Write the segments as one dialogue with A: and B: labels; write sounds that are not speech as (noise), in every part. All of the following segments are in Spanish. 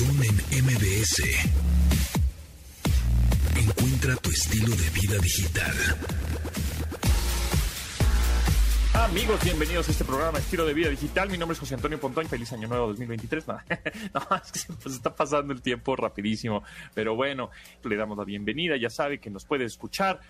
A: Pontón en MBS. Encuentra tu estilo de vida digital.
B: Amigos, bienvenidos a este programa Estilo de Vida Digital. Mi nombre es José Antonio Pontón. Feliz Año Nuevo 2023. No, (laughs) no es que se está pasando el tiempo rapidísimo. Pero bueno, le damos la bienvenida. Ya sabe que nos puede escuchar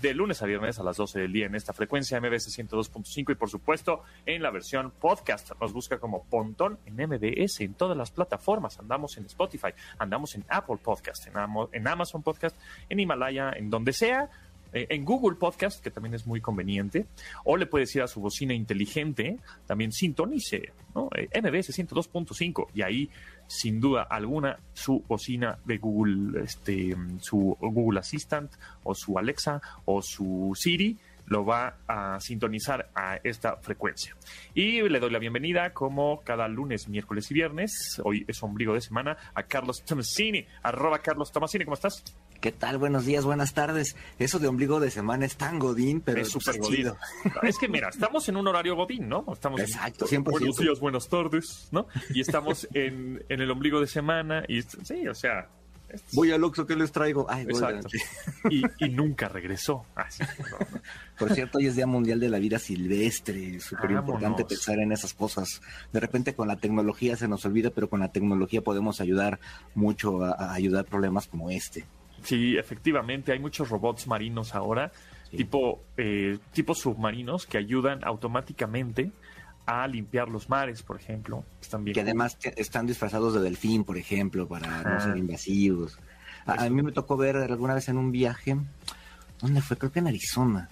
B: de lunes a viernes a las 12 del día en esta frecuencia MBS 102.5 y por supuesto en la versión podcast. Nos busca como Pontón en MBS en todas las plataformas. Andamos en Spotify, andamos en Apple Podcast, en, Amazon Podcast, en Himalaya, en donde sea eh, en Google Podcast, que también es muy conveniente, o le puede decir a su bocina inteligente, también sintonice, ¿no? Eh, MBS 102.5 y ahí sin duda alguna su bocina de Google, este, su Google Assistant o su Alexa o su Siri lo va a sintonizar a esta frecuencia. Y le doy la bienvenida, como cada lunes, miércoles y viernes, hoy es ombligo de semana, a Carlos Tomasini, arroba Carlos Tomasini, ¿cómo estás?
C: ¿Qué tal? Buenos días, buenas tardes. Eso de ombligo de semana es tan godín, pero
B: es súper godín. Es que mira, estamos en un horario godín, ¿no? Estamos
C: Exacto, siempre.
B: Buenos días, buenas tardes, ¿no? Y estamos en, en el ombligo de semana y sí, o sea,
C: Voy al Oxxo, ¿qué les traigo? Ay,
B: Exacto. Y, y, nunca regresó. Ah,
C: Por cierto, hoy es Día Mundial de la Vida Silvestre. Súper importante pensar en esas cosas. De repente con la tecnología se nos olvida, pero con la tecnología podemos ayudar mucho a, ayudar problemas como este.
B: Sí, efectivamente. Hay muchos robots marinos ahora, tipo, eh, tipo submarinos, que ayudan automáticamente a limpiar los mares, por ejemplo.
C: Están bien que además están disfrazados de delfín, por ejemplo, para no ser invasivos. A, mí me tocó ver alguna vez en un viaje, ¿dónde fue? Creo que en Arizona.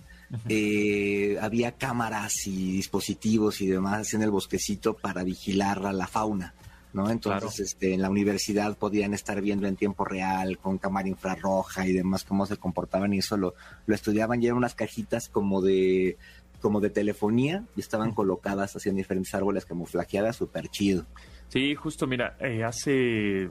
C: Eh, había cámaras y dispositivos y demás en el bosquecito para vigilar a la fauna. ¿No? Entonces, este, en la universidad podían estar viendo en tiempo real con cámara infrarroja y demás cómo se comportaban y eso lo, lo estudiaban ya en unas cajitas como de como de telefonía y estaban colocadas en diferentes árboles camuflajeadas, súper chido.
B: Sí, justo, mira, eh, hace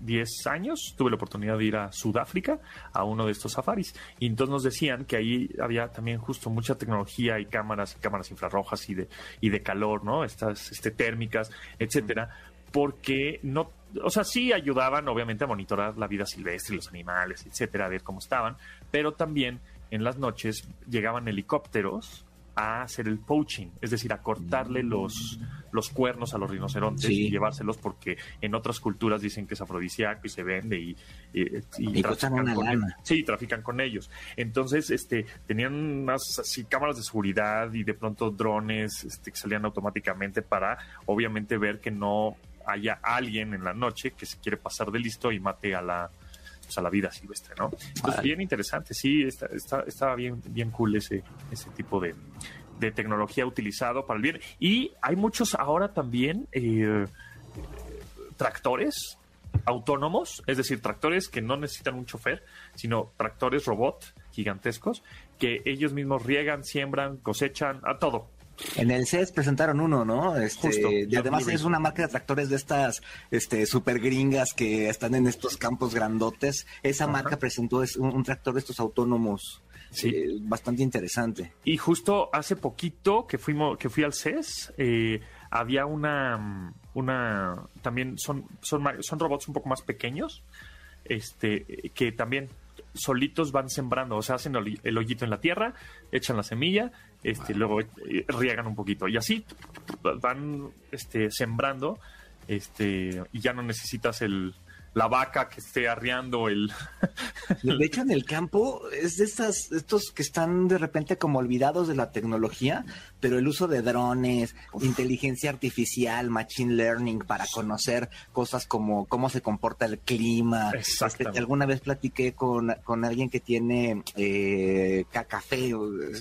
B: 10 años tuve la oportunidad de ir a Sudáfrica a uno de estos safaris y entonces nos decían que ahí había también justo mucha tecnología y cámaras, cámaras infrarrojas y de, y de calor, ¿no? Estas este, térmicas, etcétera, porque no, o sea, sí ayudaban obviamente a monitorar la vida silvestre, los animales, etcétera, a ver cómo estaban, pero también en las noches llegaban helicópteros a hacer el poaching, es decir, a cortarle los, los cuernos a los rinocerontes y llevárselos porque en otras culturas dicen que es afrodisíaco y se vende y,
C: y, trafican con ellos.
B: Sí, trafican con ellos. Entonces, este, tenían unas así cámaras de seguridad y de pronto drones este, que salían automáticamente para obviamente ver que no haya alguien en la noche que se quiere pasar de listo y mate a la, pues, a la vida silvestre, ¿no? Entonces, bien interesante, sí, está, está, estaba bien, bien cool ese, ese tipo de, tecnología utilizado para el bien. Y hay muchos ahora también eh, tractores autónomos, es decir, tractores que no necesitan un chofer, sino tractores robot gigantescos que ellos mismos riegan, siembran, cosechan, a todo.
C: En el CES presentaron uno, ¿no? Este, y además es una marca de tractores de estas este, super gringas que están en estos campos grandotes. Esa marca presentó un, tractor de estos autónomos sí. Eh, bastante interesante.
B: Y justo hace poquito que fuimos, que fui al CES, eh, había una, una, también son, son, son robots un poco más pequeños, este, que también solitos van sembrando, o sea, hacen el hoyito en la tierra, echan la semilla, este, luego eh, riegan un poquito. Y así van este, sembrando este, y ya no necesitas el, la vaca que esté arriando el... (laughs)
C: de hecho, en el campo es de estas, estos que están de repente como olvidados de la tecnología, pero el uso de drones, inteligencia artificial, machine learning para conocer cosas como cómo se comporta el clima. Este, alguna vez platiqué con, con alguien que tiene eh, café,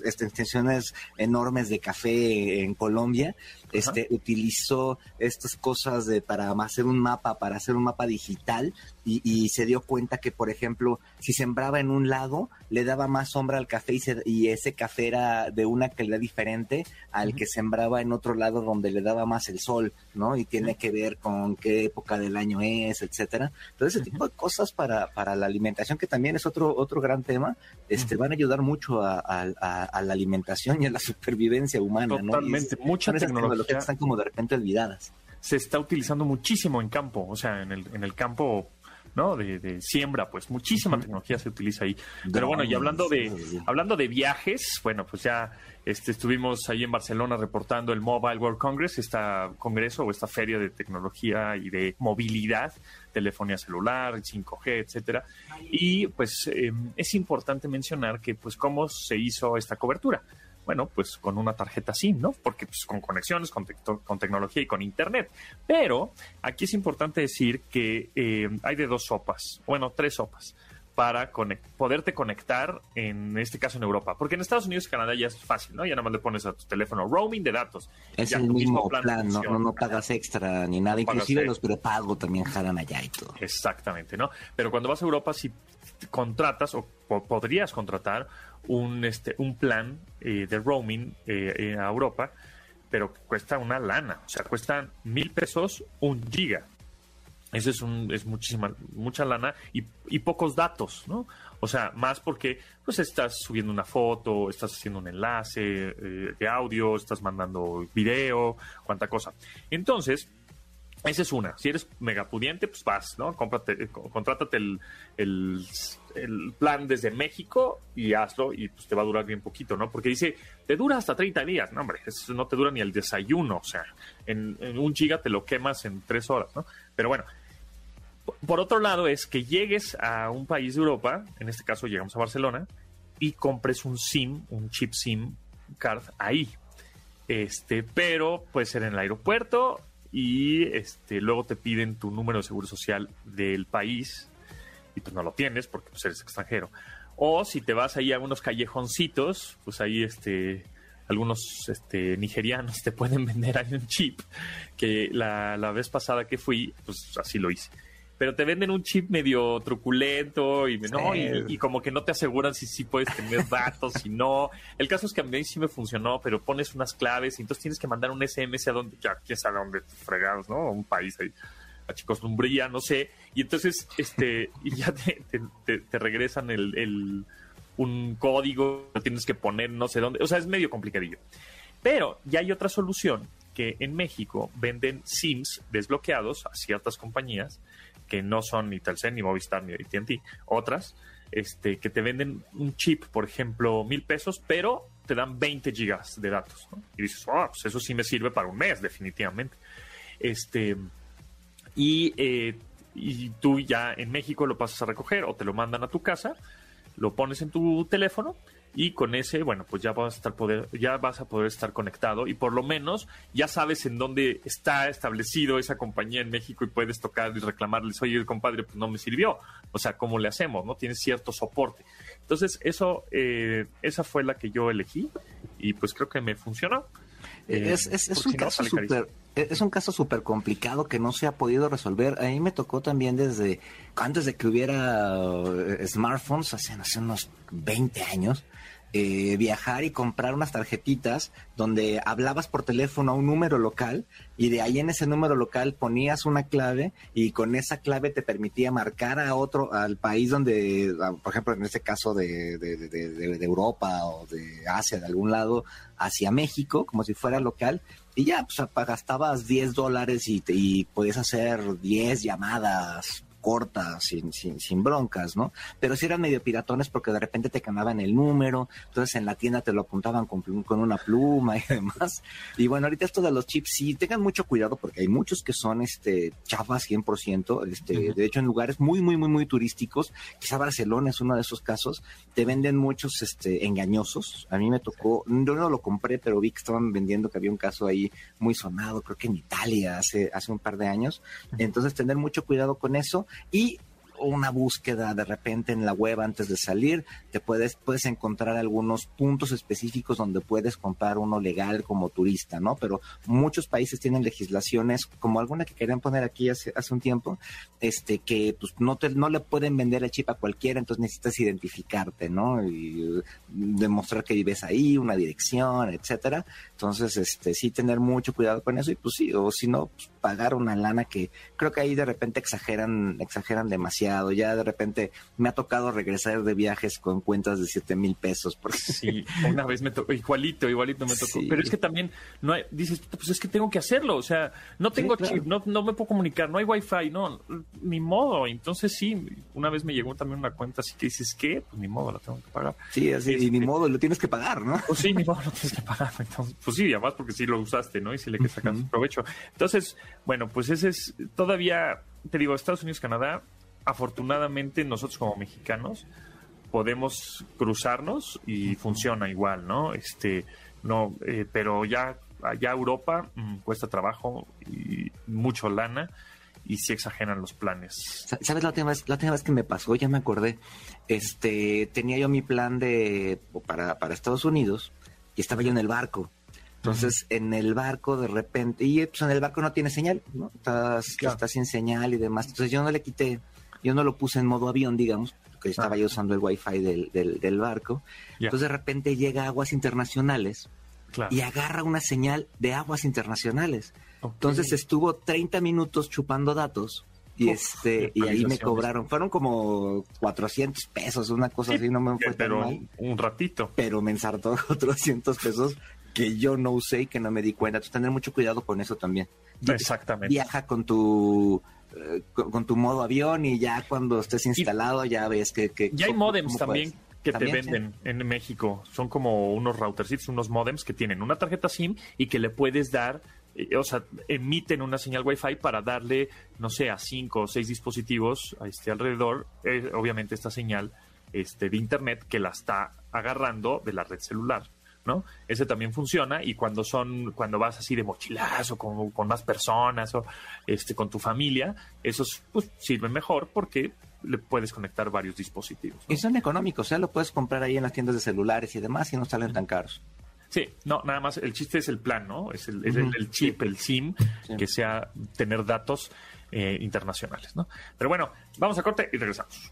C: este, extensiones enormes de café en Colombia. Este, utilizó estas cosas de, para hacer un mapa, para hacer un mapa digital y, se dio cuenta que, por ejemplo, si sembraba en un lago, le daba más sombra al café y, ese café era de una calidad diferente al que sembraba en otro lado donde le daba más el sol, ¿no? Y tiene que ver con qué época del año es, etcétera. Entonces, ese tipo de cosas para, para la alimentación, que también es otro, otro gran tema, este, van a ayudar mucho a, la alimentación y a la (laughs) supervivencia humana,
B: Totalmente,
C: ¿no?
B: mucha tecnología.
C: están como de repente olvidadas.
B: se está utilizando muchísimo en campo, o sea, en el, en el campo ¿no? De, siembra, pues muchísima tecnología se utiliza ahí. Pero bueno, y hablando de, hablando de viajes, bueno, pues ya este, estuvimos ahí en Barcelona reportando el Mobile World Congress, esta congreso o esta feria de tecnología y de movilidad, telefonía celular, 5G, etcétera. Y pues em, es importante mencionar que pues cómo se hizo esta cobertura bueno, pues con una tarjeta SIM, ¿no? Porque pues, con conexiones, con, con, tecnología y con Internet. Pero aquí es importante decir que eh, hay de dos sopas, bueno, tres sopas para poderte conectar, en este caso en Europa. Porque en Estados Unidos y Canadá ya es fácil, ¿no? Ya nada más le pones a tu teléfono roaming de datos.
C: Es el mismo, plan, no, no, pagas extra ni nada. Inclusive los prepago también jalan allá y todo.
B: Exactamente, ¿no? Pero cuando vas a Europa, si contratas o podrías contratar un, este, un plan eh, de roaming eh, a Europa, pero cuesta una lana, o sea, cuesta mil pesos un giga. Eso es, un, es muchísima, mucha lana y, y, pocos datos, ¿no? O sea, más porque pues estás subiendo una foto, estás haciendo un enlace eh, de audio, estás mandando video, cuánta cosa. Entonces, esa es una. Si eres megapudiente, pues vas, ¿no? Cómprate, contrátate el, el, plan desde México y hazlo y pues te va a durar bien poquito, ¿no? Porque dice, te dura hasta 30 días. No, hombre, eso no te dura ni el desayuno. O sea, en, un giga te lo quemas en tres horas, ¿no? Pero bueno, por otro lado es que llegues a un país de Europa, en este caso llegamos a Barcelona, y compres un SIM, un chip SIM card ahí. Este, pero puede ser en el aeropuerto y este, luego te piden tu número de seguro social del país y pues no lo tienes porque pues, eres extranjero. O si te vas ahí a unos callejoncitos, pues ahí este, algunos este, nigerianos te pueden (laughs) vender ahí un chip, que la, la vez pasada que fui, pues así lo hice pero te venden un chip medio truculento y, y, como que no te aseguran si sí puedes tener datos, si no. El caso es que a mí sí me funcionó, pero pones unas claves y entonces tienes que mandar un SMS a donde, ya quién sabe dónde fregados, ¿no? A un país ahí, a Chicos Lumbría, no sé. Y entonces, este, y ya te, te, regresan el, el, un código, lo tienes que poner no sé dónde. O sea, es medio complicadillo. Pero ya hay otra solución que en México venden SIMs desbloqueados a ciertas compañías que no son ni Telcel, ni Movistar, ni AT&T, otras, este, que te venden un chip, por ejemplo, mil pesos, pero te dan 20 gigas de datos, Y dices, oh, pues eso sí me sirve para un mes, definitivamente. Este, y, eh, y tú ya en México lo pasas a recoger o te lo mandan a tu casa, lo pones en tu teléfono y con ese, bueno, pues ya vas a estar poder, ya vas a poder estar conectado y por lo menos ya sabes en dónde está establecido esa compañía en México y puedes tocar y reclamarles, oye, compadre, pues no me sirvió. O sea, ¿cómo le hacemos? ¿No? Tienes cierto soporte. Entonces, eso, eh, esa fue la que yo elegí y pues creo que me funcionó.
C: Eh, es, es, un caso super, es un caso súper complicado que no se ha podido resolver. A mí me tocó también desde antes de que hubiera eh, smartphones, hace, hace unos 20 años, eh, viajar y comprar unas tarjetitas donde hablabas por teléfono a un número local y de ahí en ese número local ponías una clave y con esa clave te permitía marcar a otro, al país donde, por ejemplo, en este caso de, de, Europa o de Asia, de algún lado, hacia México, como si fuera local. Y ya, pues gastabas 10 dólares y, y podías hacer 10 llamadas corta, sin, sin, sin broncas, ¿no? Pero si eran medio piratones porque de repente te cambiaban el número, entonces en la tienda te lo apuntaban con, con una pluma y (laughs) demás. Y bueno, ahorita esto de los chips, sí, tengan mucho cuidado porque hay muchos que son este chafas 100%, este, de hecho en lugares muy, muy, muy, muy turísticos, quizá Barcelona es uno de esos casos, te venden muchos este, engañosos. A mí me tocó, yo no lo compré, pero vi que estaban vendiendo que había un caso ahí muy sonado, creo que en Italia hace, hace un par de años. Entonces, tener mucho cuidado con eso y una búsqueda de repente en la web antes de salir, te puedes, puedes encontrar algunos puntos específicos donde puedes comprar uno legal como turista, ¿no? Pero muchos países tienen legislaciones, como alguna que querían poner aquí hace, hace un tiempo, este, que pues no te, no le pueden vender el chip a cualquiera, entonces necesitas identificarte, ¿no? Y demostrar que vives ahí, una dirección, etcétera. Entonces, este, sí tener mucho cuidado con eso, y pues sí, o si no, pues, pagar una lana que creo que ahí de repente exageran, exageran demasiado. Ya de repente me ha tocado regresar de viajes con cuentas de 7 mil pesos. Porque... (laughs)
B: Sí, una vez me tocó, igualito, igualito me tocó. Pero es que también, no hay, dices, pues es que tengo que hacerlo. O sea, no tengo chip, no, no me puedo comunicar, no hay wifi, no, ni modo. Entonces sí, una vez me llegó también una cuenta así que dices, ¿qué? Pues ni modo, la tengo que pagar.
C: Sí, así, y ni este, modo, lo tienes que pagar, ¿no?
B: Pues sí, ni modo, (laughs) lo tienes que pagar. Entonces, pues sí, además porque sí lo usaste, ¿no? Y si le quieres sacar provecho. Entonces, bueno, pues ese es todavía, te digo, Estados Unidos, Canadá, afortunadamente nosotros como mexicanos podemos cruzarnos y funciona igual, ¿no? Este, no, eh, pero ya allá Europa mm, cuesta trabajo y mucho lana y sí exageran los planes.
C: ¿Sabes la última vez, la última vez que me pasó? Ya me acordé. Este, tenía yo mi plan de para, para Estados Unidos y estaba yo en el barco. Entonces, en el barco de repente, y pues en el barco no tiene señal, ¿no? Estás, sin señal y demás. Entonces yo no le quité, yo no lo puse en modo avión, digamos, porque estaba ah. yo usando el wifi del, del, barco. Entonces de repente llega a aguas internacionales y agarra una señal de aguas internacionales. Entonces estuvo 30 minutos chupando datos y este y ahí me cobraron fueron como 400 pesos una cosa así no me fue
B: pero tan mal, un ratito
C: pero me ensartó (laughs) 400 pesos que yo no usé y que no me di cuenta. Entonces, tener mucho cuidado con eso también.
B: Exactamente.
C: Viaja con tu eh, con, tu modo avión y ya cuando estés instalado ya ves que... que
B: ya hay modems también que te venden en México. Son como unos routers, unos modems que tienen una tarjeta SIM y que le puedes dar eh, o sea, emiten una señal Wi-Fi para darle, no sé, a cinco o seis dispositivos a este alrededor, eh, obviamente esta señal este, de Internet que la está agarrando de la red celular. ¿No? Ese también funciona y cuando son, cuando vas así de mochilazo con, con más personas o este, con tu familia, esos pues, sirven mejor porque le puedes conectar varios dispositivos.
C: Y son económicos, ¿eh? lo puedes comprar ahí en las tiendas de celulares y demás y no salen tan caros.
B: Sí, no, nada más, el chiste es el plan, ¿no? Es el, el, chip, el SIM, que sea tener datos eh, internacionales, ¿no? Pero bueno, vamos a corte y regresamos.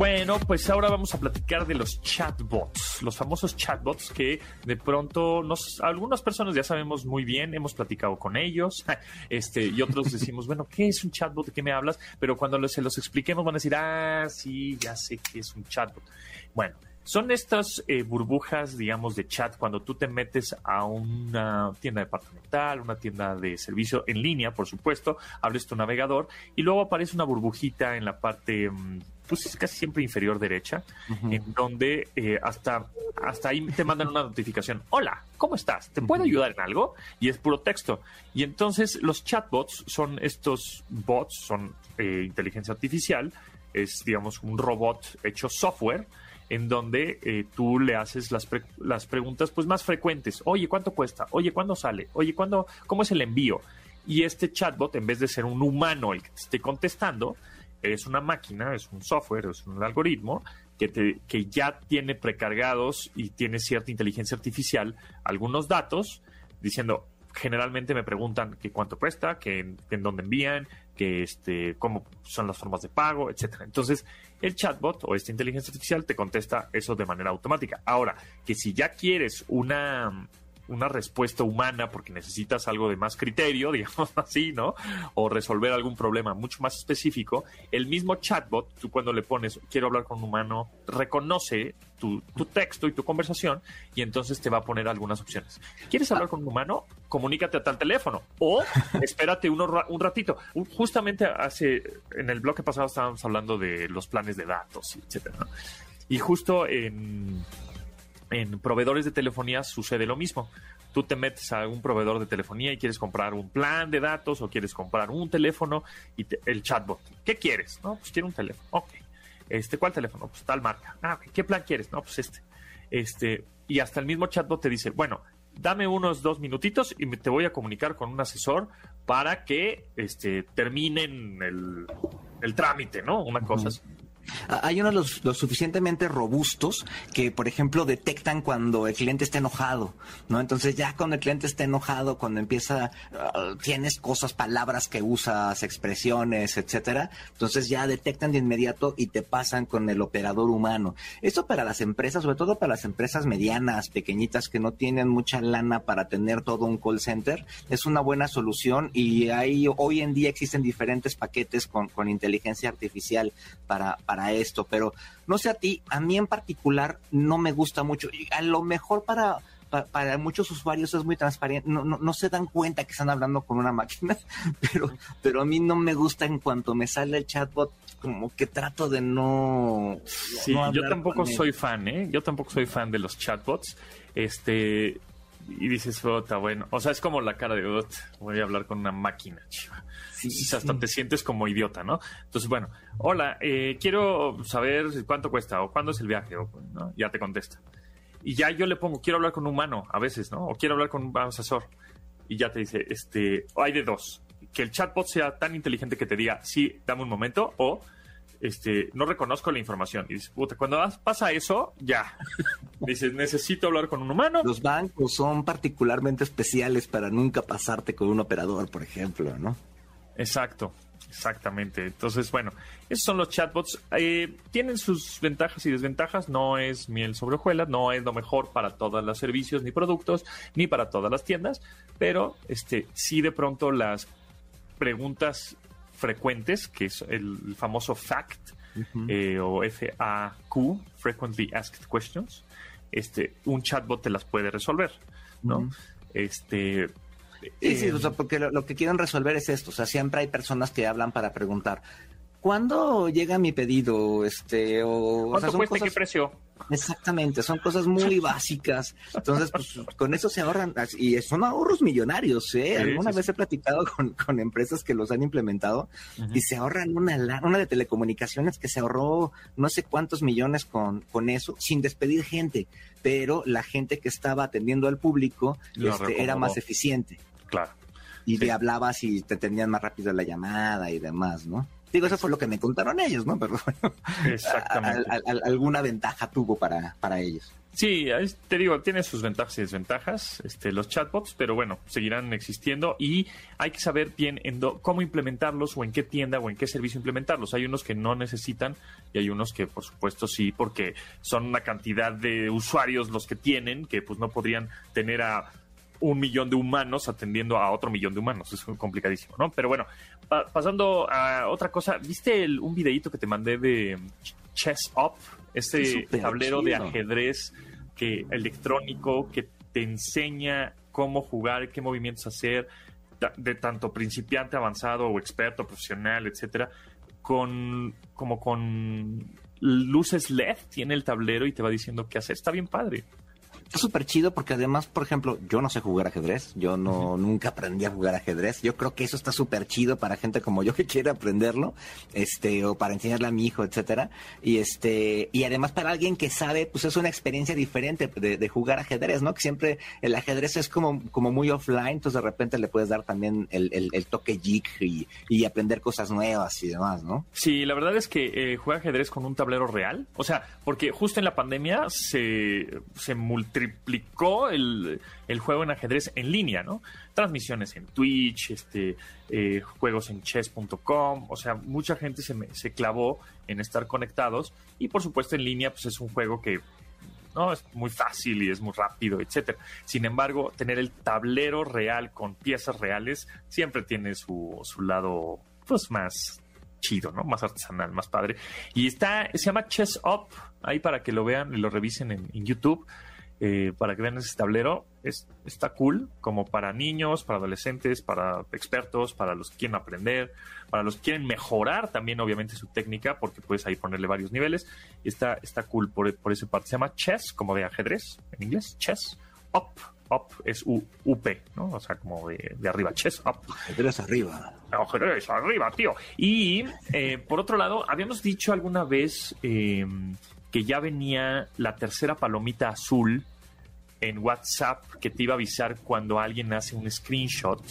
B: Bueno, pues ahora vamos a platicar de los chatbots, los famosos chatbots que de pronto nos, algunas personas ya sabemos muy bien, hemos platicado con ellos, (laughs) este, y otros (laughs) decimos, bueno, ¿qué es un chatbot? ¿De qué me hablas? Pero cuando se los expliquemos van a decir, ah, sí, ya sé que es un chatbot. Bueno, son estas eh, burbujas, digamos, de chat cuando tú te metes a una tienda departamental, una tienda de servicio en línea, por supuesto, abres tu navegador y luego aparece una burbujita en la parte mm, pues casi siempre inferior derecha, en donde eh, hasta, hasta ahí te mandan una notificación. Hola, ¿cómo estás? ¿Te puedo ayudar en algo? Y es puro texto. Y entonces los chatbots son estos bots, son eh, inteligencia artificial, es digamos un robot hecho software en donde eh, tú le haces las, las preguntas pues más frecuentes. Oye, ¿cuánto cuesta? Oye, ¿cuándo sale? Oye, ¿cuándo, ¿cómo es el envío? Y este chatbot, en vez de ser un humano el que te esté contestando, es una máquina, es un software, es un algoritmo que, te, que ya tiene precargados y tiene cierta inteligencia artificial algunos datos diciendo, generalmente me preguntan que cuánto cuesta, que en, dónde envían, que este, cómo son las formas de pago, etcétera. Entonces, el chatbot o esta inteligencia artificial te contesta eso de manera automática. Ahora, que si ya quieres una una respuesta humana porque necesitas algo de más criterio, (laughs) digamos así, ¿no? O resolver algún problema mucho más específico, el mismo chatbot, tú cuando le pones quiero hablar con un humano, reconoce tu, texto y tu conversación y entonces te va a poner algunas opciones. ¿Quieres hablar con un humano? Comunícate a tal teléfono o (laughs) espérate uno, un ratito. Justamente hace, en el bloque pasado estábamos hablando de los planes de datos, etcétera. Y justo en en proveedores de telefonía sucede lo mismo. Tú te metes a un proveedor de telefonía y quieres comprar un plan de datos o quieres comprar un teléfono y el chatbot. ¿Qué quieres? No, pues quiero un teléfono. Ok. Este, ¿cuál teléfono? Pues tal marca. Ah, ¿qué plan quieres? No, pues este. Este, y hasta el mismo chatbot te dice, bueno, dame unos dos minutitos y te voy a comunicar con un asesor para que este, terminen el, trámite, ¿no? Una cosa así.
C: Hay unos los, suficientemente robustos que, por ejemplo, detectan cuando el cliente está enojado, ¿no? Entonces ya cuando el cliente está enojado, cuando empieza, uh, tienes cosas, palabras que usas, expresiones, etcétera, entonces ya detectan de inmediato y te pasan con el operador humano. Esto para las empresas, sobre todo para las empresas medianas, pequeñitas, que no tienen mucha lana para tener todo un call center, es una buena solución y hay, hoy en día existen diferentes paquetes con, con inteligencia artificial para, para esto, pero no sé a ti, a mí en particular no me gusta mucho. A lo mejor para, para, muchos usuarios es muy transparente, no, no, se dan cuenta que están hablando con una máquina, (laughs) pero, pero a mí no me gusta en cuanto me sale el chatbot, como que trato de no...
B: Sí, yo tampoco soy fan, ¿eh? Yo tampoco soy fan de los chatbots. Este, y dices, está bueno. O sea, es como la cara de, voy a hablar con una máquina, chiva. Hasta te sientes como idiota, ¿no? Entonces, bueno, hola, eh, quiero saber cuánto cuesta o cuándo es el viaje, o, ya te contesta. Y ya yo le pongo, quiero hablar con un humano a veces, ¿no? O quiero hablar con un asesor. Y ya te dice, este, hay de dos. Que el chatbot sea tan inteligente que te diga, sí, dame un momento, o este, no reconozco la información. Y dices, puta, cuando pasa eso, ya. (laughs) dices, necesito hablar con un humano.
C: Los bancos son particularmente especiales para nunca pasarte con un operador, por ejemplo, ¿no?
B: Exacto, exactamente. Entonces, bueno, esos son los chatbots. Eh, tienen sus ventajas y desventajas. No es miel sobre hojuelas, no es lo mejor para todos los servicios ni productos, ni para todas las tiendas, pero este, sí de pronto las preguntas frecuentes, que es el famoso FACT eh, o FAQ, Frequently Asked Questions, este, un chatbot te las puede resolver, ¿no? Este
C: Sí, sí, o sea, porque lo, que quieren resolver es esto. O sea, siempre hay personas que hablan para preguntar, ¿cuándo llega mi pedido? Este, o,
B: ¿Cuánto cuesta qué precio?
C: Exactamente, son cosas muy (laughs) básicas. Entonces, pues con eso se ahorran, y son ahorros millonarios, ¿eh? Alguna vez he platicado con, empresas que los han implementado y se ahorran una, una de telecomunicaciones que se ahorró no sé cuántos millones con, con eso, sin despedir gente, pero la gente que estaba atendiendo al público este, era más eficiente.
B: Claro.
C: Y te hablabas y te tenían más rápido la llamada y demás, ¿no? Digo, eso fue lo que me contaron ellos, ¿no? (laughs) Pero bueno, Exactamente. alguna ventaja tuvo para, para ellos.
B: Sí, te digo, tiene sus ventajas y desventajas este, los chatbots, pero bueno, seguirán existiendo y hay que saber bien en cómo implementarlos o en qué tienda o en qué servicio implementarlos. Hay unos que no necesitan y hay unos que por supuesto sí, porque son una cantidad de usuarios los que tienen que pues no podrían tener a un millón de humanos atendiendo a otro millón de humanos. Es complicadísimo, ¿no? Pero bueno, pasando a otra cosa, ¿viste un videito que te mandé de Chess Up? Este tablero de ajedrez que electrónico que te enseña cómo jugar, qué movimientos hacer, de tanto principiante, avanzado o experto, profesional, etcétera, con como con luces LED tiene el tablero y te va diciendo qué hacer. Está bien padre
C: está súper chido porque además, por ejemplo, yo no sé jugar ajedrez, yo no nunca aprendí a jugar ajedrez. Yo creo que eso está súper chido para gente como yo que quiere aprenderlo, este, o para enseñarle a mi hijo, etcétera. Y este, y además para alguien que sabe, pues es una experiencia diferente de, jugar ajedrez, ¿no? Que siempre el ajedrez es como, como muy offline, entonces de repente le puedes dar también el, el, toque geek y, y, aprender cosas nuevas y demás, ¿no?
B: Sí, la verdad es que eh, juega ajedrez con un tablero real, o sea, porque justo en la pandemia se, se multi triplicó el, juego en ajedrez en línea, ¿no? Transmisiones en Twitch, este, eh, juegos en chess.com, o sea, mucha gente se, se clavó en estar conectados y por supuesto en línea pues es un juego que no es muy fácil y es muy rápido, etcétera. Sin embargo, tener el tablero real con piezas reales siempre tiene su, su lado pues más chido, ¿no? Más artesanal, más padre. Y está, se llama Chess Up, ahí para que lo vean y lo revisen en, en YouTube. Eh, para que vean ese tablero. Es, está cool, como para niños, para adolescentes, para expertos, para los que quieren aprender, para los que quieren mejorar también, obviamente, su técnica, porque puedes ahí ponerle varios niveles. Está, está cool por, por esa parte. Se llama chess, como de ajedrez en inglés, chess, up. Up es U, UP, ¿no? O sea, como de, arriba, chess up.
C: Ajedrez arriba.
B: Ajedrez arriba, tío. Y eh, por otro lado, habíamos dicho alguna vez eh, que ya venía la tercera palomita azul en WhatsApp que te iba a avisar cuando alguien hace un screenshot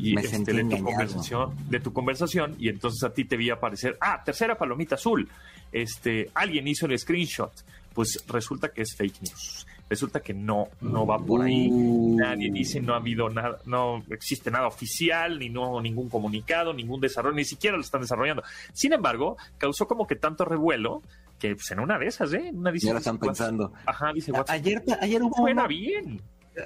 B: y
C: Me
B: este, de tu conversación, de tu conversación, y entonces a ti te vi aparecer, ah, tercera palomita azul. Este, alguien hizo el screenshot. Pues resulta que es fake news. Resulta que no, no va por ahí.
C: Uh.
B: Nadie dice, no ha habido nada, no existe nada oficial, ni no ningún comunicado, ningún desarrollo, ni siquiera lo están desarrollando. Sin embargo, causó como que tanto revuelo que pues, en una de esas, ¿eh? Una dice,
C: Ya lo están pensando.
B: Ajá, dice WhatsApp.
C: Ayer, ayer hubo
B: Suena bien.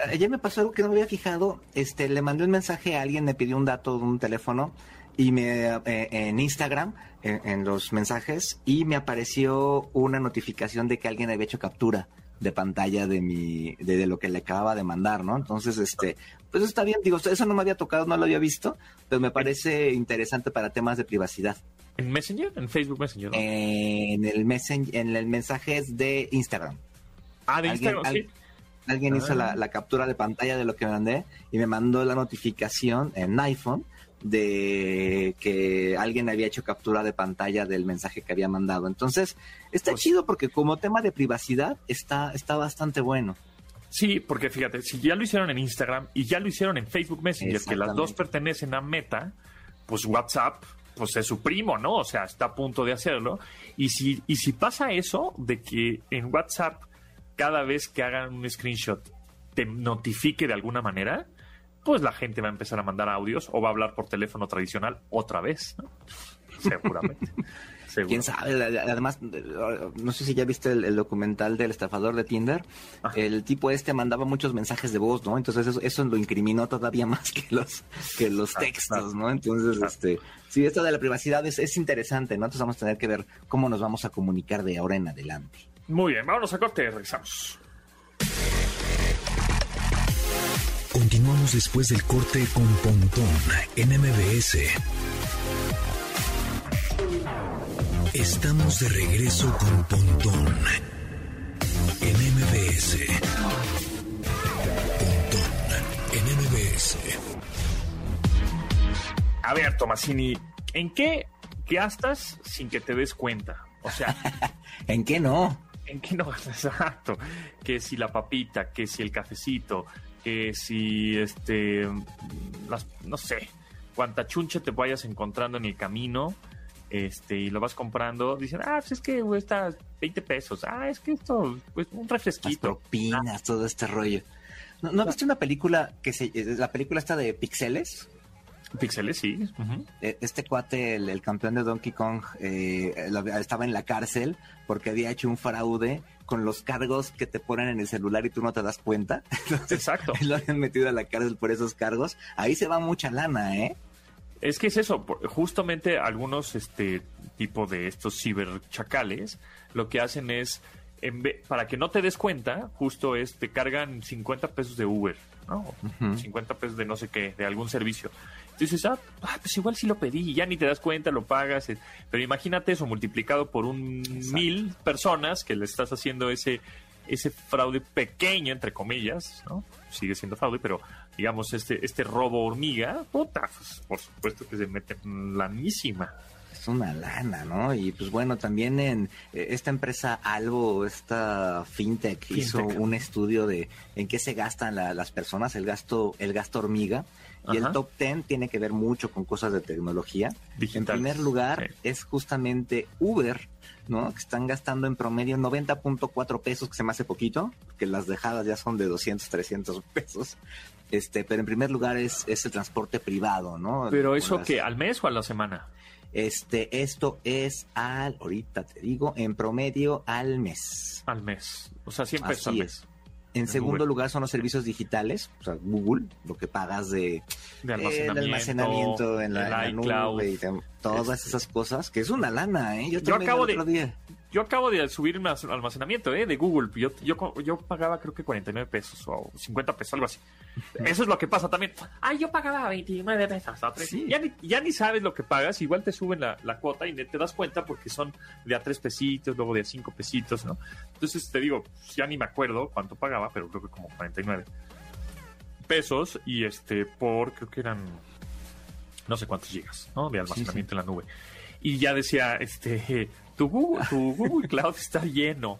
C: Ayer me pasó algo que no me había fijado. Este, le mandé un mensaje a alguien, me pidió un dato de un teléfono y me eh, en Instagram, en, en los mensajes, y me apareció una notificación de que alguien había hecho captura de pantalla de mi, de, de lo que le acababa de mandar, ¿no? Entonces, este, pues está bien, digo, eso no me había tocado, no lo había visto, pero me parece interesante para temas de privacidad.
B: ¿En Messenger? ¿En Facebook Messenger? ¿no?
C: En el messen- en el mensaje es de Instagram.
B: ah, de
C: alguien-
B: Instagram,
C: al-
B: sí.
C: Alguien hizo
B: Ah.
C: la, la captura de pantalla de lo que mandé y me mandó la notificación en iPhone de que alguien había hecho captura de pantalla del mensaje que había mandado. Entonces, está
B: Pues-
C: chido porque como tema de privacidad está, está bastante bueno.
B: Sí, porque fíjate, si ya lo hicieron en Instagram y ya lo hicieron en Facebook Messenger, que las dos pertenecen a Meta, pues WhatsApp, pues es su primo, ¿no? O sea, está a punto de hacerlo. Y si, y si pasa eso, de que en WhatsApp, cada vez que hagan un screenshot, te notifique de alguna manera, pues la gente va a empezar a mandar audios o va a hablar por teléfono tradicional otra vez, ¿no? Seguramente. (laughs) Seguro.
C: ¿Quién sabe? Además, no sé si ya viste el, el documental del estafador de Tinder.
B: Ajá.
C: El tipo este mandaba muchos mensajes de voz, ¿no? Entonces eso, eso lo incriminó todavía más que los, que los textos. ¿no? Entonces, este, sí, esto de la privacidad es, es interesante, ¿no? Entonces vamos a tener que ver cómo nos vamos a comunicar de ahora en adelante.
B: Muy bien, vámonos a corte, regresamos.
A: Continuamos después del corte con Pontón en MBS. Estamos de regreso con Pontón en MBS. Pontón en MBS.
B: A ver, Tomasini, ¿en qué gastas sin que te des cuenta? O sea, (laughs)
C: ¿En qué no?
B: ¿en qué no gastas? (laughs) Exacto. Que si la papita, que si el cafecito, que si este, las, no sé, cuánta chunche te vayas encontrando en el camino, este, y lo vas comprando, dicen, ah, pues es que cuesta 20 pesos, ah, es que esto, pues un
C: Las
B: refresquito.
C: propinas, todo este rollo. ¿No, ¿no viste una película que se, eh, la película esta de Pixeles?
B: Pixeles, sí.
C: Eh, Este cuate, el, el campeón de Donkey Kong, eh, estaba en la cárcel porque había hecho un fraude con los cargos que te ponen en el celular y tú no te das cuenta. (laughs) Entonces,
B: Exacto. (laughs)
C: lo habían metido a la cárcel por esos cargos. Ahí se va mucha lana, ¿eh?
B: Es que es eso, justamente algunos este tipo de estos ciberchacales lo que hacen es, en ve- para que no te des cuenta, justo es, te cargan 50 pesos de Uber, ¿no?
C: Ujú.
B: 50 pesos de no sé qué, de algún servicio. Dices, ah, ah, pues igual sí lo pedí, ya ni te das cuenta, lo pagas. eh. Pero imagínate eso multiplicado por un
C: Exacto.
B: mil personas que le estás haciendo ese, ese fraude pequeño, entre comillas, ¿no? Sigue siendo fraude, pero digamos, este, este robo hormiga, puta, pues, por supuesto que se mete lanísima.
C: Es una lana, ¿no? Y pues bueno, también en eh, esta empresa Albo, esta fintech, hizo
B: Fintech.
C: un estudio de en qué se gastan la- las personas, el gasto, el gasto hormiga. Y el top 10 tiene que ver mucho con cosas de tecnología. En primer lugar
B: Sí.
C: es justamente Uber, ¿no? Que están gastando en promedio 90.4 pesos, que se me hace poquito, que las dejadas ya son de 200, 300 pesos. Este, pero en primer lugar es, es el transporte privado, ¿no?
B: Pero eso
C: las-
B: que al mes o a la semana.
C: Este, esto es al, ahorita te digo, en promedio al mes.
B: Al mes. O sea, 100 pesos
C: Así
B: al
C: es.
B: mes.
C: En
B: En
C: segundo
B: Google.
C: lugar son los servicios digitales, o sea, Google, lo que pagas de
B: De
C: el
B: almacenamiento.
C: en la, en nube y todas
B: Este.
C: esas cosas, que es una lana, ¿eh? Yo,
B: Yo acabo de-
C: día.
B: Yo acabo de subir mi almacenamiento ¿eh? de Google. Yo, yo, pagaba creo que 49 pesos o 50 pesos, algo así. (laughs) Eso es lo que pasa también. Ay, yo pagaba 29 pesos. a tres.
C: Sí.
B: Ya, ni, ya ni sabes lo que pagas. Igual te suben la, la cuota y te das cuenta porque son de a 3 pesitos, luego de a 5 pesitos, ¿no? Entonces te digo, ya ni me acuerdo cuánto pagaba, pero creo que como 49 pesos y este por, creo que eran no sé cuántos gigas, ¿no? De almacenamiento en la nube. Y ya decía, este, tu Google, tu Google Cloud (laughs) está lleno.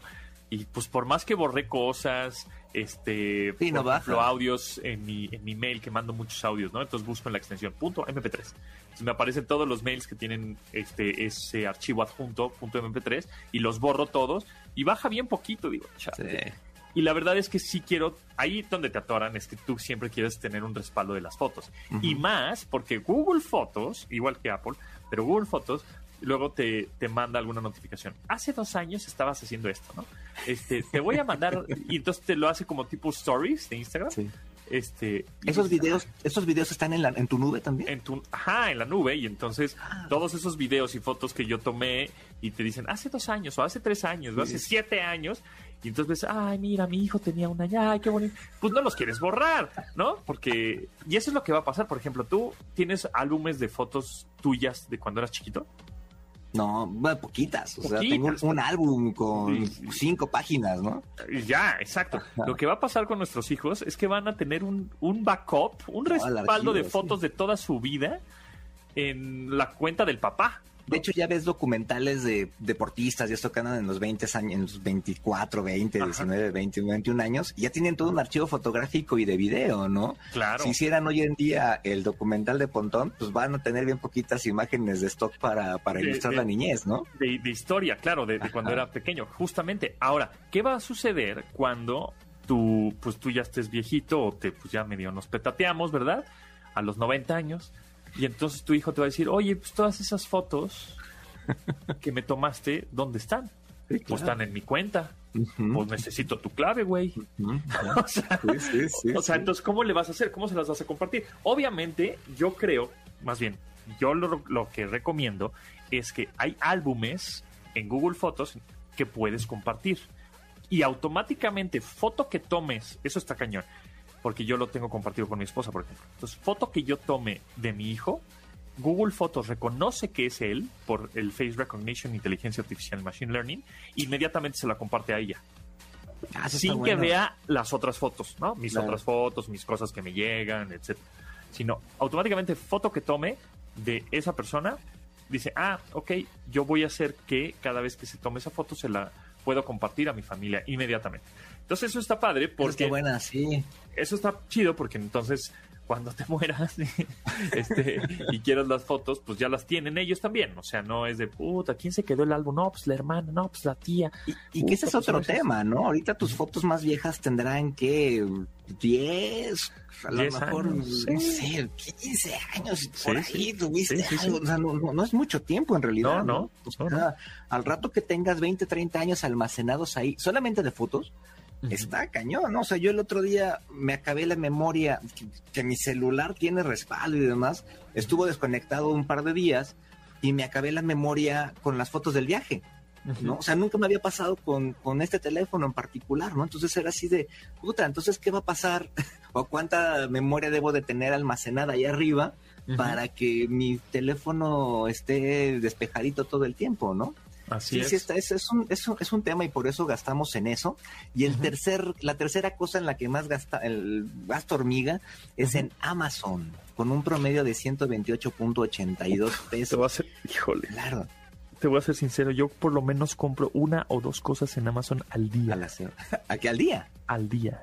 B: Y pues por más que borré cosas este,
C: Sí, no
B: por ejemplo, audios en mi, en mi mail, que mando muchos audios, ¿no? Entonces busco en la extensión punto .mp3. Entonces me aparecen todos los mails que tienen este ese archivo adjunto punto .mp3 y los borro todos y baja bien poquito, digo, chale.
C: Sí.
B: Y la verdad es que sí quiero, ahí donde te atoran es que tú siempre quieres tener un respaldo de las fotos. Y más porque Google Fotos, igual que Apple, pero Google Fotos luego te, te manda alguna notificación. Hace dos años estabas haciendo esto, ¿no? Este, te voy a mandar, (laughs) y entonces te lo hace como tipo stories de Instagram.
C: Sí.
B: Este,
C: Esos
B: dices,
C: videos, esos videos están en, la, en tu nube también.
B: en tu, ajá, en la nube y entonces todos esos videos y fotos que yo tomé y te dicen hace dos años o hace tres años o hace siete años y entonces ves, ay, mira, mi hijo tenía un año, ay, qué bonito. Pues no los quieres borrar, ¿no? Porque, y eso es lo que va a pasar. Por ejemplo, tú tienes álbumes de fotos tuyas de cuando eras chiquito.
C: No, bueno, poquitas. O sea, tengo un, un álbum con cinco páginas, ¿no?
B: Ya, exacto. Lo que va a pasar con nuestros hijos es que van a tener un, un backup, un respaldo de fotos de toda su vida en la cuenta del papá.
C: De hecho, ya ves documentales de deportistas y esto que andan en los 20 años, en los 24, 20,
B: Ajá.
C: 19, 20, 21 años, y ya tienen todo un archivo fotográfico y de video, ¿no?
B: Claro.
C: Si hicieran hoy en día el documental de Pontón, pues van a tener bien poquitas imágenes de stock para, para
B: De-
C: ilustrar
B: de-
C: la niñez, ¿no?
B: de, de historia, claro, de, cuando era pequeño. Justamente. Ahora, ¿qué va a suceder cuando tú, pues tú ya estés viejito o te, pues ya medio nos petateamos, ¿verdad? A los 90 años. Y entonces tu hijo te va a decir, oye, pues todas esas fotos que me tomaste, ¿dónde están?
C: Sí,
B: Pues están en mi cuenta. Pues necesito tu clave, güey.
C: ujú. (laughs)
B: O sea,
C: Sí, sí, sí,
B: o sea, entonces, ¿cómo le vas a hacer? ¿Cómo se las vas a compartir? Obviamente, yo creo, más bien, yo lo, lo que recomiendo es que hay álbumes en Google Fotos que puedes compartir. Y automáticamente, foto que tomes, eso está cañón, porque yo lo tengo compartido con mi esposa, por ejemplo. Entonces, foto que yo tome de mi hijo, Google Fotos reconoce que es él por el Face Recognition, inteligencia artificial, machine learning, inmediatamente se la comparte a ella
C: Ah,
B: sin que
C: bueno.
B: vea las otras fotos, ¿no? Mis
C: Claro.
B: otras fotos, mis cosas que me llegan, etcétera. Sino automáticamente foto que tome de esa persona dice, ah, ok, yo voy a hacer que cada vez que se tome esa foto se la puedo compartir a mi familia inmediatamente. Entonces eso está padre
C: Eso está
B: porque
C: buena, sí.
B: eso está chido porque entonces cuando te (laughs) mueras este, y quieras las fotos, pues ya las tienen ellos también. O sea, no es de puta, ¿quién se quedó el álbum? No, pues la hermana, no, pues la tía.
C: Y, y que ese es
B: pues,
C: otro tema, ¿no? Ahorita tus fotos más viejas tendrán que 10, a lo
B: 10
C: mejor,
B: años,
C: no sé, 15 años,
B: Sí,
C: por ahí
B: sí.
C: tuviste
B: Sí,
C: algo. O sea, no, no- no es mucho tiempo en realidad.
B: No, no,
C: O sea,
B: no,
C: al rato que tengas 20, 30 años almacenados ahí, solamente de fotos, está cañón, ¿no? O sea, yo el otro día me acabé la memoria, que, que mi celular tiene respaldo y demás, estuvo desconectado un par de días y me acabé la memoria con las fotos del viaje. ¿no? O sea, nunca me había pasado con, con este teléfono en particular, ¿no? Entonces era así de, puta, entonces, ¿qué va a pasar? (laughs) ¿O cuánta memoria debo de tener almacenada ahí arriba para que mi teléfono esté despejadito todo el tiempo, ¿no?
B: Así
C: Sí,
B: es.
C: sí, está, es, es un, es, un, es un tema y por eso gastamos en eso. Y el tercer, la tercera cosa en la que más gasta el gasto hormiga es en Amazon, con un promedio de 128.82
B: Te
C: pesos.
B: voy a hacer, híjole,
C: Claro,
B: te voy a ser sincero, yo por lo menos compro una o dos cosas en Amazon al día.
C: a la, aquí al día.
B: Al día.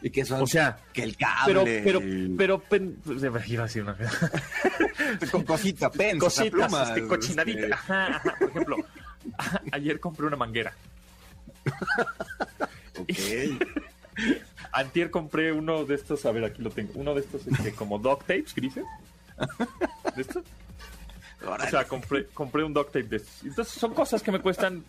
C: Y que son
B: O sea,
C: que el
B: pero,
C: cable,
B: pero,
C: el-
B: pero, pen- iba a decir una (laughs)
C: con cosita, pens,
B: cositas, este, cochinadita.
C: este,
B: Ajá, ajá. Por ejemplo, (laughs) ayer compré una manguera. (laughs)
C: ok.
B: Antier compré uno de estos, a ver, aquí lo tengo, uno de estos este, como duct tapes grises. ¿De estos? O sea, compré, compré un duct tape de estos. Entonces son cosas que me cuestan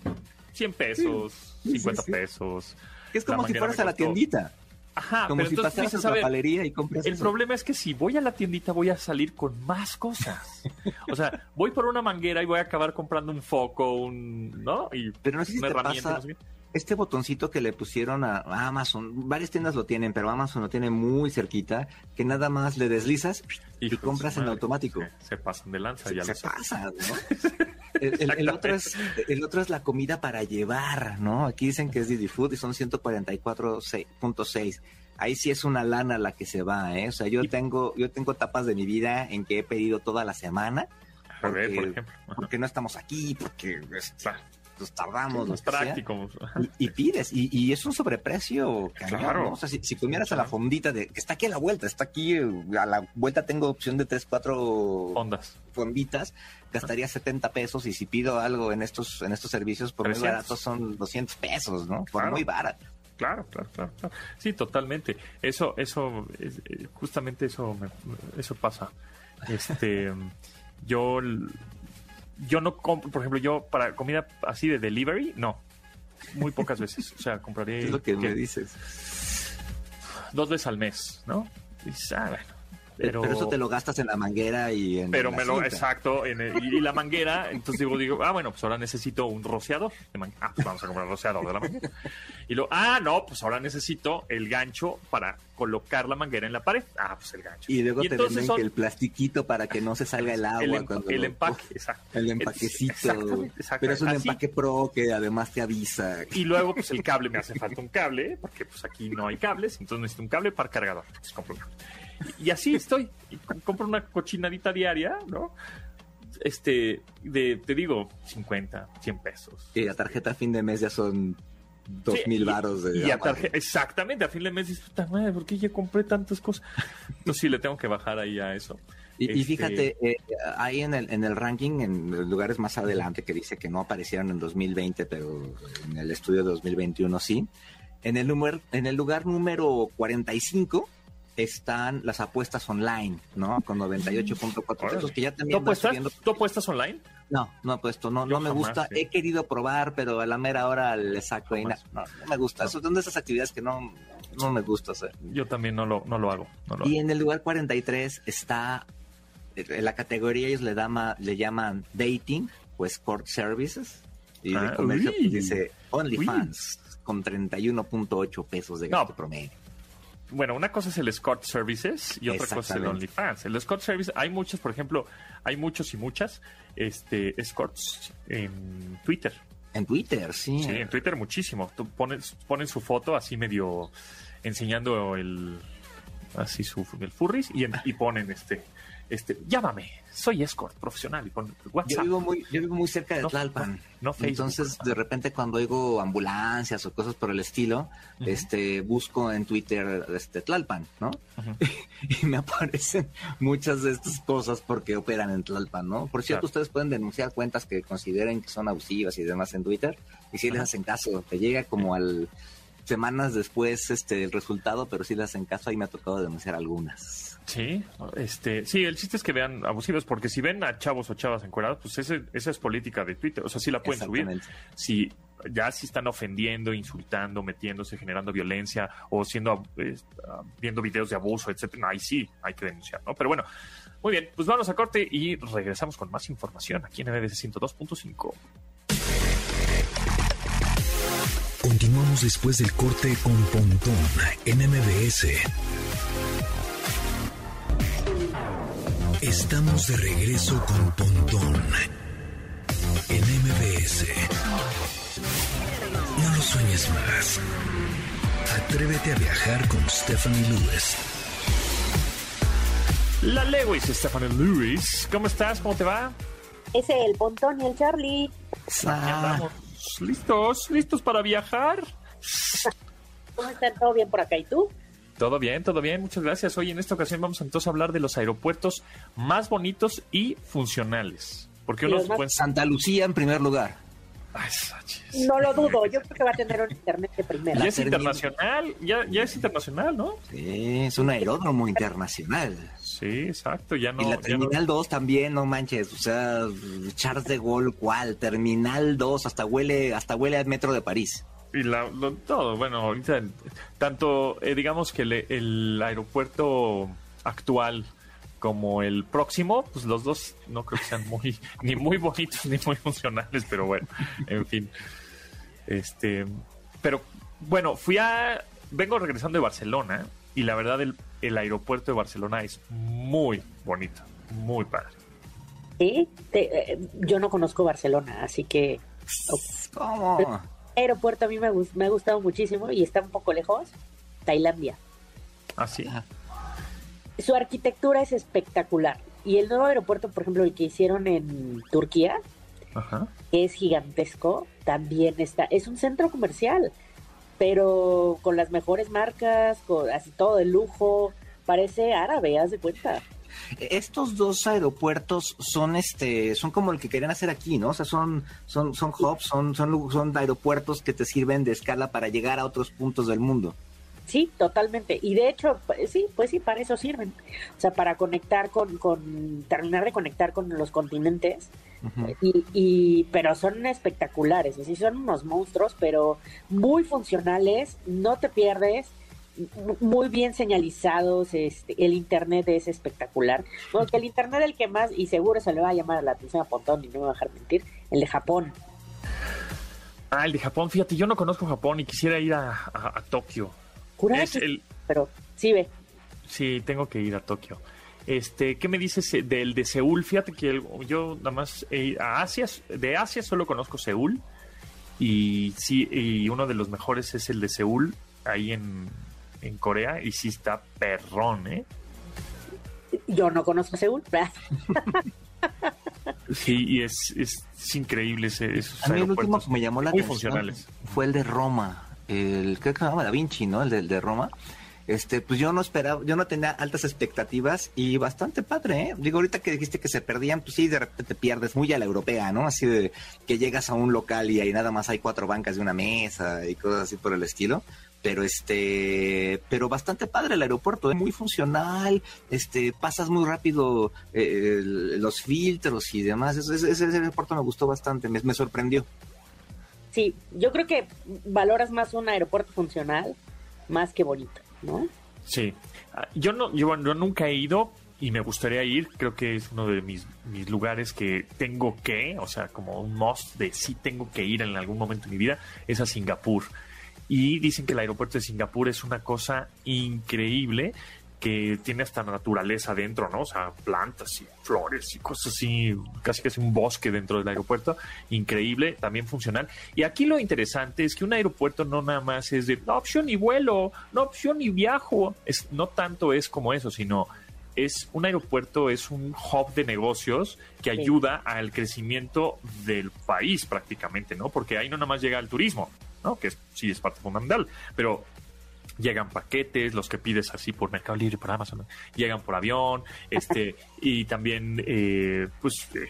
B: 100 pesos,
C: Sí, sí,
B: 50
C: sí.
B: pesos.
C: es como si fueras a la tiendita,
B: Ajá,
C: como
B: pero
C: si
B: entonces
C: pasaras
B: dices,
C: a
B: a
C: la
B: ver,
C: palería y compras
B: El
C: eso.
B: problema es que si voy a la tiendita voy a salir con más cosas. O sea, voy por una manguera y voy a acabar comprando un foco, un, ¿no? Y
C: Pero no sé si
B: una
C: te
B: herramienta.
C: pasa
B: no sé qué.
C: Este botoncito que le pusieron a a Amazon, varias tiendas lo tienen, pero Amazon lo tiene muy cerquita, que nada más le deslizas y
B: Hijo
C: compras en automático.
B: Se, se pasan de lanza,
C: Se,
B: ya
C: se
B: lo sé.
C: pasa, ¿no? (laughs) El, el- el otro es, el otro es la comida para llevar, ¿no? Aquí dicen que es Didi Food y son 144.6. Ahí sí es una lana la que se va, ¿eh? O sea, yo tengo, yo tengo etapas de mi vida en que he pedido toda la semana
B: A ver, por
C: porque-
B: ejemplo.
C: Porque no estamos aquí, porque este,
B: Claro.
C: Nos tardamos,
B: más práctico.
C: Y, y, pides, y, y, es un sobreprecio. claro. ¿no? O sea, si, si comieras a la fondita de que está aquí a la vuelta, está aquí a la vuelta tengo opción de tres, cuatro
B: fondas.
C: fonditas, gastaría 70 pesos y si pido algo en estos en estos servicios por muy baratos son 200 pesos, ¿no? Por muy barato.
B: Claro, claro, claro, Sí, totalmente. Eso, eso, eh, justamente eso, eso pasa. Este, (laughs) yo, yo no compro, por ejemplo, yo para comida así de delivery, no, muy pocas veces. O sea, compraré. (laughs)
C: es lo que me dices?
B: Dos veces al mes, ¿no? Y ah, bueno,
C: pero, eso te lo gastas en la manguera y en.
B: Pero me lo. Exacto. y, la manguera, entonces digo, digo, ah, bueno, pues ahora necesito un rociador. ah, pues vamos a comprar rociador de la manguera. Y luego, ah, no, pues ahora necesito el gancho para colocar la manguera en la pared. Ah, pues el gancho.
C: Y luego te venden que el plastiquito para que no se salga el agua.
B: El, cuando el empaque, exacto.
C: El empaquecito. Pero es un empaque pro que además te avisa.
B: Y luego, pues el cable, me hace falta un cable, porque pues aquí no hay cables, entonces necesito un cable para cargador. Entonces compro un cable. Y así estoy. Y compro una cochinadita diaria, ¿no? Este, de, te digo, 50, 100 pesos.
C: Y la tarjeta a fin de mes ya son dos mil varos de
B: y a exactamente a fin de mes dices puta madre ¿por qué ya compré tantas cosas? entonces sí le tengo que bajar ahí a eso
C: y, este fíjate eh, ahí en el en el ranking en lugares más adelante que dice que no aparecieron en 2020 pero en el estudio de 2021 sí en el número en el lugar número 45 están las apuestas online, ¿no? Con 98.4 pesos, que ya también
B: ¿Tú apuestas, ¿Tú apuestas online?
C: No, no apuesto, no, no me gusta. He querido probar, pero a la mera hora le saco ahí. No, no, me gusta. son de esas actividades que no, no me gusta hacer.
B: Yo también no lo, no lo hago.
C: y en el lugar 43 está, en la categoría ellos le, dama, le llaman dating o escort services. Y de ah, comercio pues, dice OnlyFans con 31.8 pesos de gasto promedio
B: bueno, una cosa es el escort services y otra cosa es el OnlyFans. El escort service, hay muchos, por ejemplo, hay muchos y muchas este, escorts en Twitter.
C: En Twitter, sí.
B: Sí, en Twitter muchísimo. Tú pones, ponen su foto así medio enseñando el así su el furries y, y ponen este este, llámame, soy escort profesional y pon WhatsApp.
C: Yo vivo muy, yo vivo muy cerca de Tlalpan. No, Entonces, de repente cuando oigo ambulancias o cosas por el estilo, este, busco en Twitter este Tlalpan, ¿no? (laughs) y me aparecen muchas de estas cosas porque operan en Tlalpan, ¿no? Por cierto, ustedes pueden denunciar cuentas que consideren que son abusivas y demás en Twitter, y si les hacen caso, te llega como al semanas después este el resultado, pero si les hacen caso, ahí me ha tocado denunciar algunas.
B: Sí, este, sí, el chiste es que vean abusivos, porque si ven a chavos o chavas encuerados, pues ese, esa es política de Twitter, o sea, sí la pueden subir. Si ya si están ofendiendo, insultando, metiéndose, generando violencia o siendo viendo videos de abuso, etcétera, ahí sí hay que denunciar, ¿no? Pero bueno, muy bien, pues vamos a corte y regresamos con más información aquí en MBS 102.5.
A: Continuamos después del corte con Pontón en MBS. Estamos de regreso con Pontón en MBS. No lo sueñes más. Atrévete a viajar con Stephanie Lewis.
B: La Lewis, Stephanie Lewis. ¿Cómo estás? ¿Cómo te va?
D: Es el Pontón y el Charlie.
B: Ah. ¿Listos? ¿Listos para viajar? (laughs)
D: ¿Cómo están? ¿Todo bien por acá? ¿Y tú?
B: Todo bien, todo bien, muchas gracias. Hoy en esta ocasión vamos entonces a hablar de los aeropuertos más bonitos y funcionales. Porque uno
C: Santa Lucía en primer lugar.
D: no lo dudo, yo creo que va a tener un internet de primera.
B: Ya es internacional, ya, ya es internacional, ¿no?
C: Sí, es un aeródromo internacional.
B: Sí, exacto, ya no.
C: Y la Terminal 2 también, no manches, o sea, Charles de Gaulle, ¿cuál? Terminal 2, hasta huele, hasta huele al metro de París
B: y la, todo, bueno, ahorita tanto eh, digamos que el aeropuerto actual como el próximo, pues los dos no creo que sean muy (laughs) ni muy bonitos ni muy funcionales, pero bueno, en fin. Este, pero bueno, fui a vengo regresando de Barcelona y la verdad el, el aeropuerto de Barcelona es muy bonito, muy padre.
D: Sí, eh, yo no conozco Barcelona, así que
C: ¿Cómo?
D: Aeropuerto a mí me, me ha gustado muchísimo y está un poco lejos, Tailandia.
B: Ah, sí.
D: Su arquitectura es espectacular. Y el nuevo aeropuerto, por ejemplo, el que hicieron en Turquía,
B: Ajá.
D: es gigantesco, también está, es un centro comercial, pero con las mejores marcas, con así todo de lujo, parece árabe, haz de cuenta.
C: Estos dos aeropuertos son este, son como el que querían hacer aquí, ¿no? O sea, son, son, son hubs, son, son, son aeropuertos que te sirven de escala para llegar a otros puntos del mundo.
D: Sí, totalmente. Y de hecho, pues, sí, pues sí, para eso sirven. O sea, para conectar con, con terminar de conectar con los continentes. Y, y, pero son espectaculares, sí, son unos monstruos, pero muy funcionales, no te pierdes, muy bien señalizados, este, el internet es espectacular. Bueno, que el internet el que más, y seguro se le va a llamar la atención a Pontón y no me va a dejar mentir, el de Japón.
B: Ah, el de Japón, fíjate, yo no conozco Japón y quisiera ir a, a- a Tokio. Es
D: que-
B: el,
D: Pero sí ve,
B: sí, tengo que ir a Tokio. Este, ¿qué me dices eh, del de Seúl? Fíjate que el- yo nada más ido a Asia, de Asia solo conozco Seúl y sí, y uno de los mejores es el de Seúl ahí en, en Corea y sí está perrón, ¿eh?
D: yo no conozco Seúl,
B: Sí, y es, es, es increíble ese, esos
C: A mí el último que me llamó la
B: muy
C: atención
B: funcionales.
C: fue el de Roma, el creo que se llama Da Vinci, ¿no? El de, el de Roma. Este, pues yo no esperaba, yo no tenía altas expectativas y bastante padre, ¿eh? Digo, ahorita que dijiste que se perdían, pues sí, de repente te pierdes muy a la europea, ¿no? Así de que llegas a un local y ahí nada más hay cuatro bancas de una mesa y cosas así por el estilo. Pero este, pero bastante padre el aeropuerto, ¿eh? muy funcional, este, pasas muy rápido eh, los filtros y demás. Ese, ese- ese aeropuerto me gustó bastante, me sorprendió.
D: sí, yo creo que valoras más un aeropuerto funcional más que bonito,
B: Sí. Ah, Yo no, yo, yo nunca he ido y me gustaría ir. Creo que es uno de mis, mis lugares que tengo que, o sea, como un must de sí tengo que ir en algún momento de mi vida, es a Singapur. Y dicen que el aeropuerto de Singapur es una cosa increíble que tiene hasta naturaleza dentro, ¿no? O sea, plantas y flores y cosas así, casi casi un bosque dentro del aeropuerto, increíble, también funcional. Y aquí lo interesante es que un aeropuerto no nada más es de no opción y vuelo, no opción y viajo, es, no tanto es como eso, sino es un aeropuerto, es un hub de negocios que
D: Sí.
B: ayuda al crecimiento del país prácticamente, ¿no? Porque ahí no nada más llega el turismo, ¿no? Que es- sí es parte fundamental, pero llegan paquetes, los que pides así por Mercado Libre, por Amazon, llegan por avión, este, (laughs) y también, eh, pues, eh,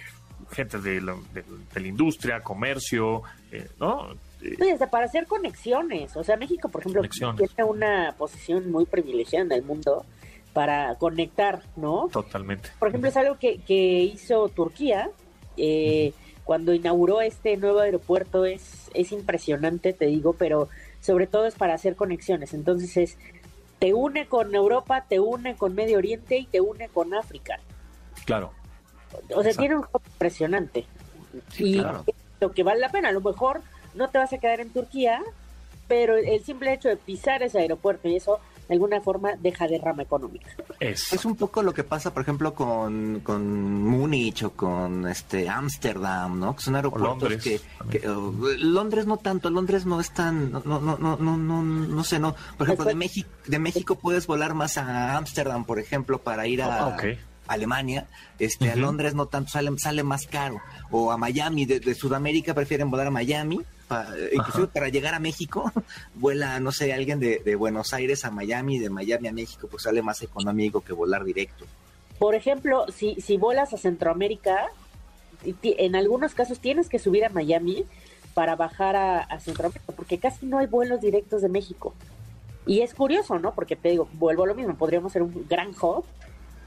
B: gente de la, de- de la industria, comercio, eh, ¿no? Eh,
D: y hasta para hacer conexiones. O sea, México, por ejemplo,
B: Conexiones.
D: tiene una posición muy privilegiada en el mundo para conectar, ¿no?
B: totalmente.
D: Por ejemplo, es algo que, que hizo Turquía eh, cuando inauguró este nuevo aeropuerto. Es, es impresionante, te digo, pero sobre todo es para hacer conexiones. Entonces es, te une con Europa, te une con Medio Oriente y te une con África.
B: Claro.
D: O sea,
B: Exacto.
D: tiene un hub impresionante.
C: Sí,
D: y
C: claro.
D: lo que vale la pena, a lo mejor no te vas a quedar en Turquía, pero el simple hecho de pisar ese aeropuerto y eso, de alguna forma, deja derrama económica.
B: Es,
C: Es un poco lo que pasa, por ejemplo, con, con Múnich o con este Ámsterdam, ¿no? Que son aeropuertos
B: Londres
C: que, que, uh, Londres no tanto, Londres no es tan, no, no, no, no, no, no, no sé, no. Por ejemplo, de
D: Después-
C: México, de México puedes volar más a Ámsterdam, por ejemplo, para ir a
B: Ah, ok.
C: Alemania. Este, a
B: Ujú.
C: Londres no tanto, sale, sale más caro. O a Miami, de, de Sudamérica prefieren volar a Miami. Pa- inclusive
B: Ajá.
C: para llegar a México, (laughs) vuela, no sé, alguien de, de Buenos Aires a Miami, de Miami a México, pues sale más económico que volar directo.
D: Por ejemplo, si, si vuelas a Centroamérica, en algunos casos tienes que subir a Miami para bajar a, a Centroamérica, porque casi no hay vuelos directos de México. Y es curioso, ¿no? Porque te digo, vuelvo a lo mismo, podríamos ser un gran hub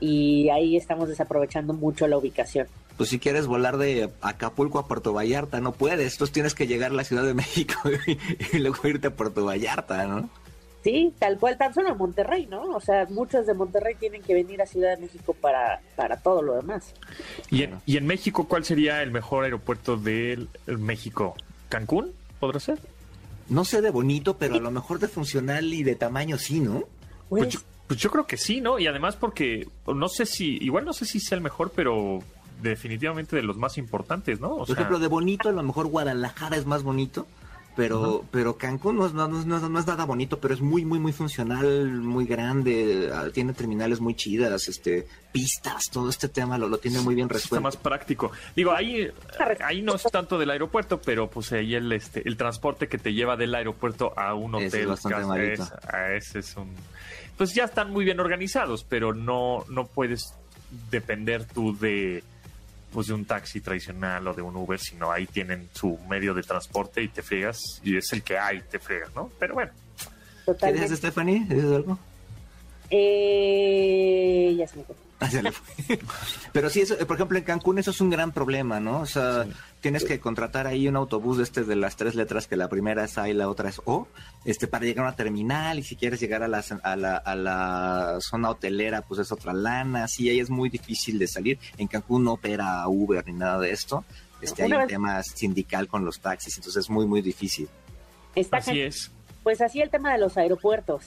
D: y ahí estamos desaprovechando mucho la ubicación.
C: Pues si quieres volar de Acapulco a Puerto Vallarta, no puedes. Entonces tienes que llegar a la Ciudad de México (laughs) y, y luego irte a Puerto Vallarta, ¿no?
D: Sí, tal cual, tan solo en Monterrey, ¿no? O sea, muchos de Monterrey tienen que venir a Ciudad de México para, para todo lo demás.
B: y, en, y en México, ¿cuál sería el mejor aeropuerto de México? ¿Cancún? ¿Podrá ser?
C: No sé de bonito, pero a lo mejor de funcional y de tamaño sí, ¿no?
B: Pues
D: Pues,
B: yo, creo que sí, ¿no? Y además porque no sé si, igual no sé si sea el mejor, pero definitivamente de los más importantes, ¿no? O
C: Por
B: sea,
C: ejemplo, de bonito, a lo mejor Guadalajara es más bonito. pero, pero Cancún no es, no, no, no es nada bonito, pero es muy, muy, muy funcional, muy grande, ah, tiene terminales muy chidas, este, pistas, todo este tema lo, lo tiene muy bien resuelto.
B: Está más práctico. Digo, ahí, ahí no es tanto del aeropuerto, pero pues ahí el, este, el transporte que te lleva del aeropuerto a un hotel.
C: es bastante malito.
B: es- es un... Pues ya están muy bien organizados, pero no, no puedes depender tú de pues de un taxi tradicional o de un Uber, sino ahí tienen su medio de transporte y te fregas, y es el que hay, te fregas, ¿no? Pero bueno,
C: ¿Qué
D: Totalmente.
C: dices, Stephanie? ¿Dices algo?
D: Eh, ya se me fue. (laughs)
C: Se le fue. Pero sí, eso, eh, por ejemplo, en Cancún eso es un gran problema, ¿no? O sea, tienes que contratar ahí un autobús de este de las tres letras, que la primera es A y la otra es O, este, para llegar a una terminal y si quieres llegar a la, a la, a la zona hotelera, pues es otra lana. Sí, ahí es muy difícil de salir. En Cancún no opera Uber ni nada de esto. Este, hay un tema sindical con los taxis, entonces es muy, muy difícil.
D: Está
B: así es.
D: Pues así el tema de los aeropuertos.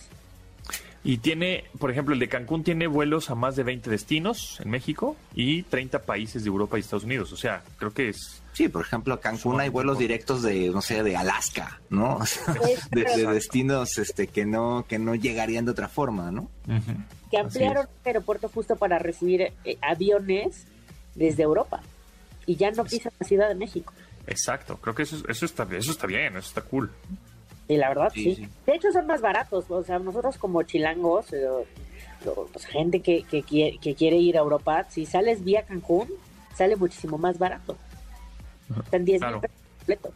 B: Y tiene, por ejemplo, el de Cancún tiene vuelos a más de 20 destinos en México y 30 países de Europa y Estados Unidos. O sea, creo que es...
C: Sí, por ejemplo, a Cancún hay vuelos directos de, no sé, de Alaska, ¿no? O (laughs) sea, de, de destinos este, que no que no llegarían de otra forma, ¿no?
D: que
B: Así
D: ampliaron
B: es.
D: el aeropuerto justo para recibir eh, aviones desde Europa y ya no pisan la Ciudad de México.
B: Exacto, creo que eso, eso, está, eso está bien, eso está cool.
D: Y la verdad,
C: Sí,
D: sí.
C: sí.
D: De hecho, son más baratos. O sea, nosotros como chilangos, eh, o, pues, gente que, que, quiere, que quiere ir a Europa, si sales vía Cancún, sale muchísimo más barato. Están 10
B: Claro.
D: mil pesos completo.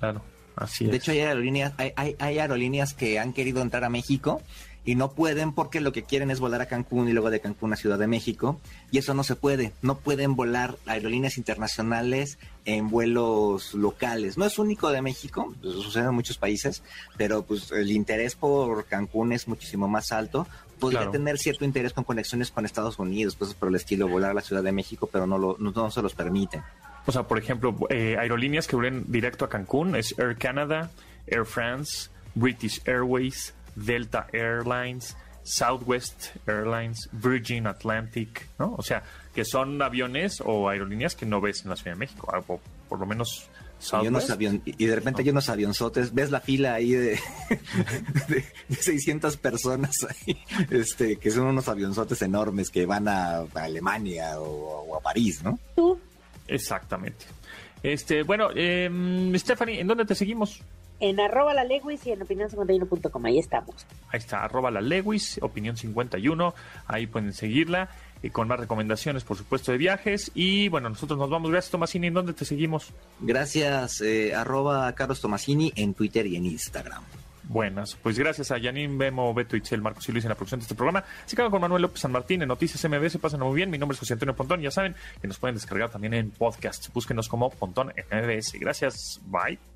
B: Claro, así es.
C: De hecho, hay aerolíneas, hay, hay, hay aerolíneas que han querido entrar a México y no pueden porque lo que quieren es volar a Cancún y luego de Cancún a Ciudad de México. Y eso no se puede. No pueden volar aerolíneas internacionales en vuelos locales. No es único de México, pues, sucede en muchos países, pero pues el interés por Cancún es muchísimo más alto. Podría
B: Claro.
C: tener cierto interés con conexiones con Estados Unidos, cosas por el estilo, volar a la Ciudad de México, pero no, lo, no, no se los permiten.
B: O sea, por ejemplo, eh, aerolíneas que vuelen directo a Cancún es Air Canada, Air France, British Airways, Delta Airlines, Southwest Airlines, Virgin Atlantic, ¿no? O sea, que son aviones o aerolíneas que no ves en la Ciudad de México, algo, por lo menos
C: Y, unos
B: Southwest.
C: avion- y de repente hay unos avionzotes, ves la fila ahí de, (laughs) de, de 600 personas ahí, este, que son unos avionzotes enormes que van a, a Alemania o, o a París, ¿no?
B: Exactamente. Este, bueno, eh, Stephanie, ¿en dónde te seguimos?
D: En arroba la Lewis y en opinión51.com, ahí estamos.
B: Ahí está, arroba la Lewis, opinión 51, ahí pueden seguirla, y con más recomendaciones, por supuesto, de viajes. Y bueno, nosotros nos vamos. Gracias, Tomasini. ¿En dónde te seguimos?
C: Gracias, eh, arroba Carlos Tomasini en Twitter y en Instagram.
B: Buenas, pues gracias a Janine, Bemo, Beto, Itzel, Marcos y Luis en la producción de este programa. Se quedan con Manuel López San Martín en Noticias MBS, pasan muy bien. Mi nombre es José Antonio Pontón. Ya saben que nos pueden descargar también en podcast. Búsquenos como Pontón en MBS. Gracias, bye.